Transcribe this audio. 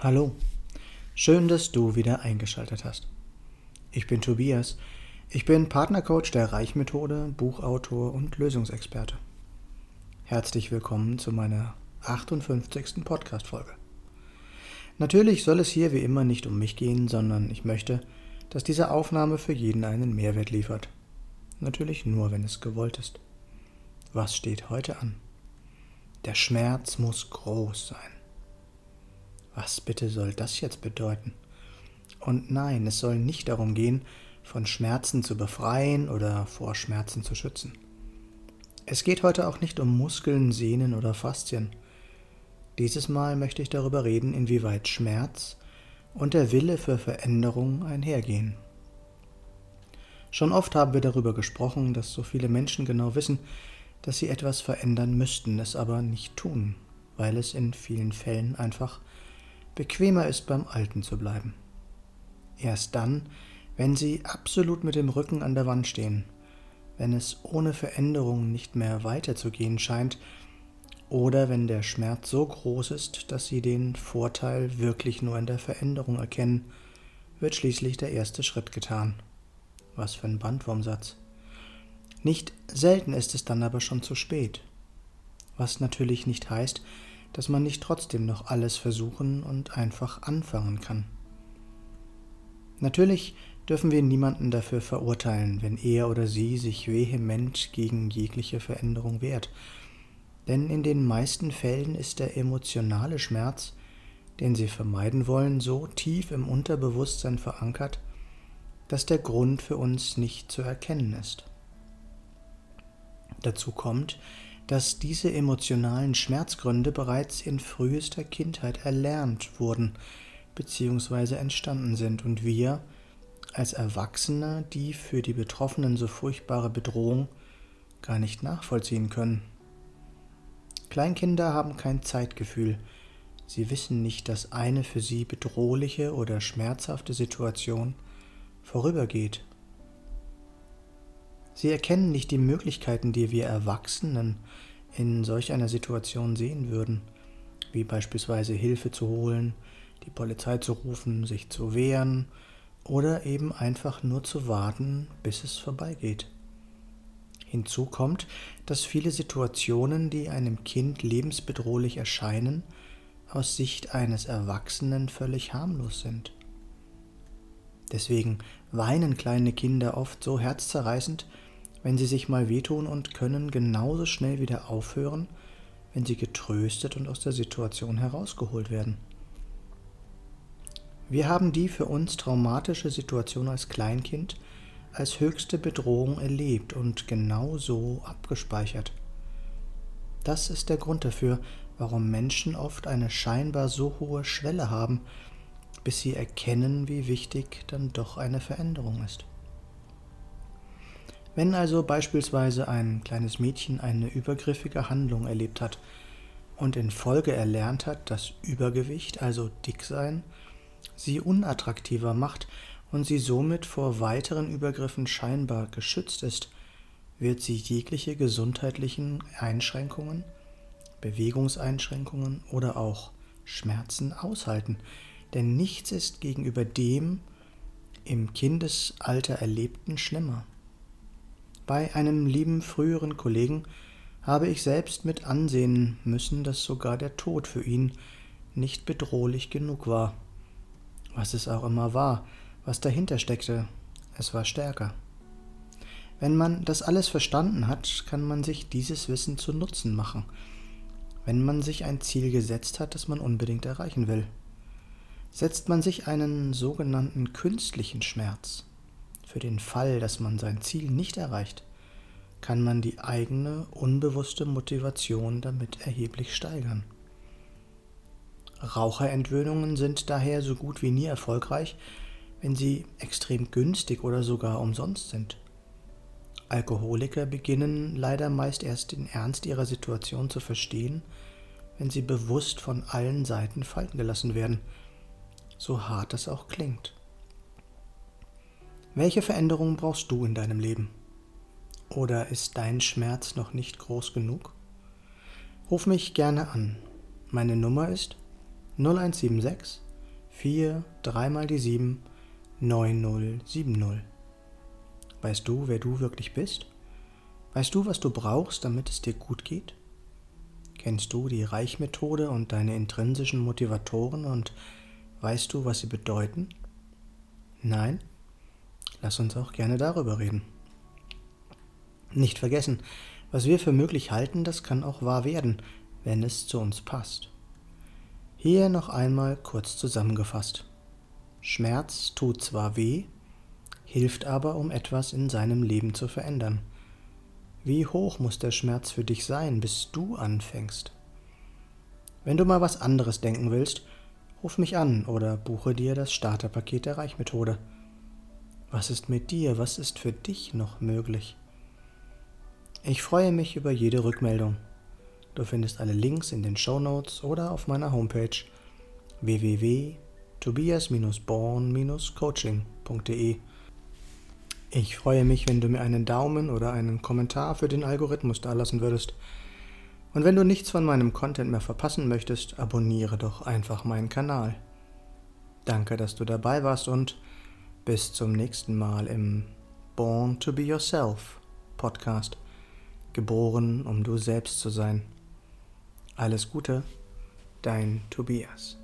Hallo, schön, dass du wieder eingeschaltet hast. Ich bin Tobias, ich bin Partnercoach der Reichmethode, Buchautor und Lösungsexperte. Herzlich willkommen zu meiner 58. Podcast-Folge. Natürlich soll es hier wie immer nicht um mich gehen, sondern ich möchte, dass diese Aufnahme für jeden einen Mehrwert liefert. Natürlich nur, wenn es gewollt ist. Was steht heute an? Der Schmerz muss groß sein. Was bitte soll das jetzt bedeuten? Und nein, es soll nicht darum gehen, von Schmerzen zu befreien oder vor Schmerzen zu schützen. Es geht heute auch nicht um Muskeln, Sehnen oder Faszien. Dieses Mal möchte ich darüber reden, inwieweit Schmerz und der Wille für Veränderung einhergehen. Schon oft haben wir darüber gesprochen, dass so viele Menschen genau wissen, dass sie etwas verändern müssten, es aber nicht tun, weil es in vielen Fällen einfach bequemer ist, beim Alten zu bleiben. Erst dann, wenn sie absolut mit dem Rücken an der Wand stehen, wenn es ohne Veränderung nicht mehr weiterzugehen scheint, oder wenn der Schmerz so groß ist, dass sie den Vorteil wirklich nur in der Veränderung erkennen, wird schließlich der erste Schritt getan. Was für ein Bandwurmsatz. Nicht selten ist es dann aber schon zu spät. Was natürlich nicht heißt, dass man nicht trotzdem noch alles versuchen und einfach anfangen kann. Natürlich dürfen wir niemanden dafür verurteilen, wenn er oder sie sich vehement gegen jegliche Veränderung wehrt, denn in den meisten Fällen ist der emotionale Schmerz, den sie vermeiden wollen, so tief im Unterbewusstsein verankert, dass der Grund für uns nicht zu erkennen ist. Dazu kommt, dass diese emotionalen Schmerzgründe bereits in frühester Kindheit erlernt wurden bzw. entstanden sind und wir als Erwachsene die für die Betroffenen so furchtbare Bedrohung gar nicht nachvollziehen können. Kleinkinder haben kein Zeitgefühl, sie wissen nicht, dass eine für sie bedrohliche oder schmerzhafte Situation vorübergeht. Sie erkennen nicht die Möglichkeiten, die wir Erwachsenen in solch einer Situation sehen würden, wie beispielsweise Hilfe zu holen, die Polizei zu rufen, sich zu wehren oder eben einfach nur zu warten, bis es vorbeigeht. Hinzu kommt, dass viele Situationen, die einem Kind lebensbedrohlich erscheinen, aus Sicht eines Erwachsenen völlig harmlos sind. Deswegen weinen kleine Kinder oft so herzzerreißend, wenn sie sich mal wehtun und können genauso schnell wieder aufhören, wenn sie getröstet und aus der Situation herausgeholt werden. Wir haben die für uns traumatische Situation als Kleinkind als höchste Bedrohung erlebt und genau so abgespeichert. Das ist der Grund dafür, warum Menschen oft eine scheinbar so hohe Schwelle haben, bis sie erkennen, wie wichtig dann doch eine Veränderung ist. Wenn also beispielsweise ein kleines Mädchen eine übergriffige Handlung erlebt hat und in Folge erlernt hat, dass Übergewicht, also Dicksein, sie unattraktiver macht und sie somit vor weiteren Übergriffen scheinbar geschützt ist, wird sie jegliche gesundheitlichen Einschränkungen, Bewegungseinschränkungen oder auch Schmerzen aushalten, denn nichts ist gegenüber dem im Kindesalter Erlebten schlimmer. Bei einem lieben früheren Kollegen habe ich selbst mit ansehen müssen, dass sogar der Tod für ihn nicht bedrohlich genug war. Was es auch immer war, was dahinter steckte, es war stärker. Wenn man das alles verstanden hat, kann man sich dieses Wissen zu Nutzen machen, wenn man sich ein Ziel gesetzt hat, das man unbedingt erreichen will. Setzt man sich einen sogenannten künstlichen Schmerz, für den Fall, dass man sein Ziel nicht erreicht, kann man die eigene unbewusste Motivation damit erheblich steigern. Raucherentwöhnungen sind daher so gut wie nie erfolgreich, wenn sie extrem günstig oder sogar umsonst sind. Alkoholiker beginnen leider meist erst den Ernst ihrer Situation zu verstehen, wenn sie bewusst von allen Seiten falten gelassen werden, so hart das auch klingt. Welche Veränderungen brauchst du in deinem Leben? Oder ist dein Schmerz noch nicht groß genug? Ruf mich gerne an. Meine Nummer ist 0176 4, 3 mal die 7, 9070. Weißt du, wer du wirklich bist? Weißt du, was du brauchst, damit es dir gut geht? Kennst du die Reichmethode und deine intrinsischen Motivatoren und weißt du, was sie bedeuten? Nein? Lass uns auch gerne darüber reden. Nicht vergessen, was wir für möglich halten, das kann auch wahr werden, wenn es zu uns passt. Hier noch einmal kurz zusammengefasst. Schmerz tut zwar weh, hilft aber, um etwas in seinem Leben zu verändern. Wie hoch muss der Schmerz für dich sein, bis du anfängst? Wenn du mal was anderes denken willst, ruf mich an oder buche dir das Starterpaket der Reichmethode. Was ist mit dir? Was ist für dich noch möglich? Ich freue mich über jede Rückmeldung. Du findest alle Links in den Show Notes oder auf meiner Homepage www.tobias-born-coaching.de. Ich freue mich, wenn du mir einen Daumen oder einen Kommentar für den Algorithmus dalassen würdest. Und wenn du nichts von meinem Content mehr verpassen möchtest, abonniere doch einfach meinen Kanal. Danke, dass du dabei warst und bis zum nächsten Mal im Born to Be Yourself Podcast. Geboren, um du selbst zu sein. Alles Gute, dein Tobias.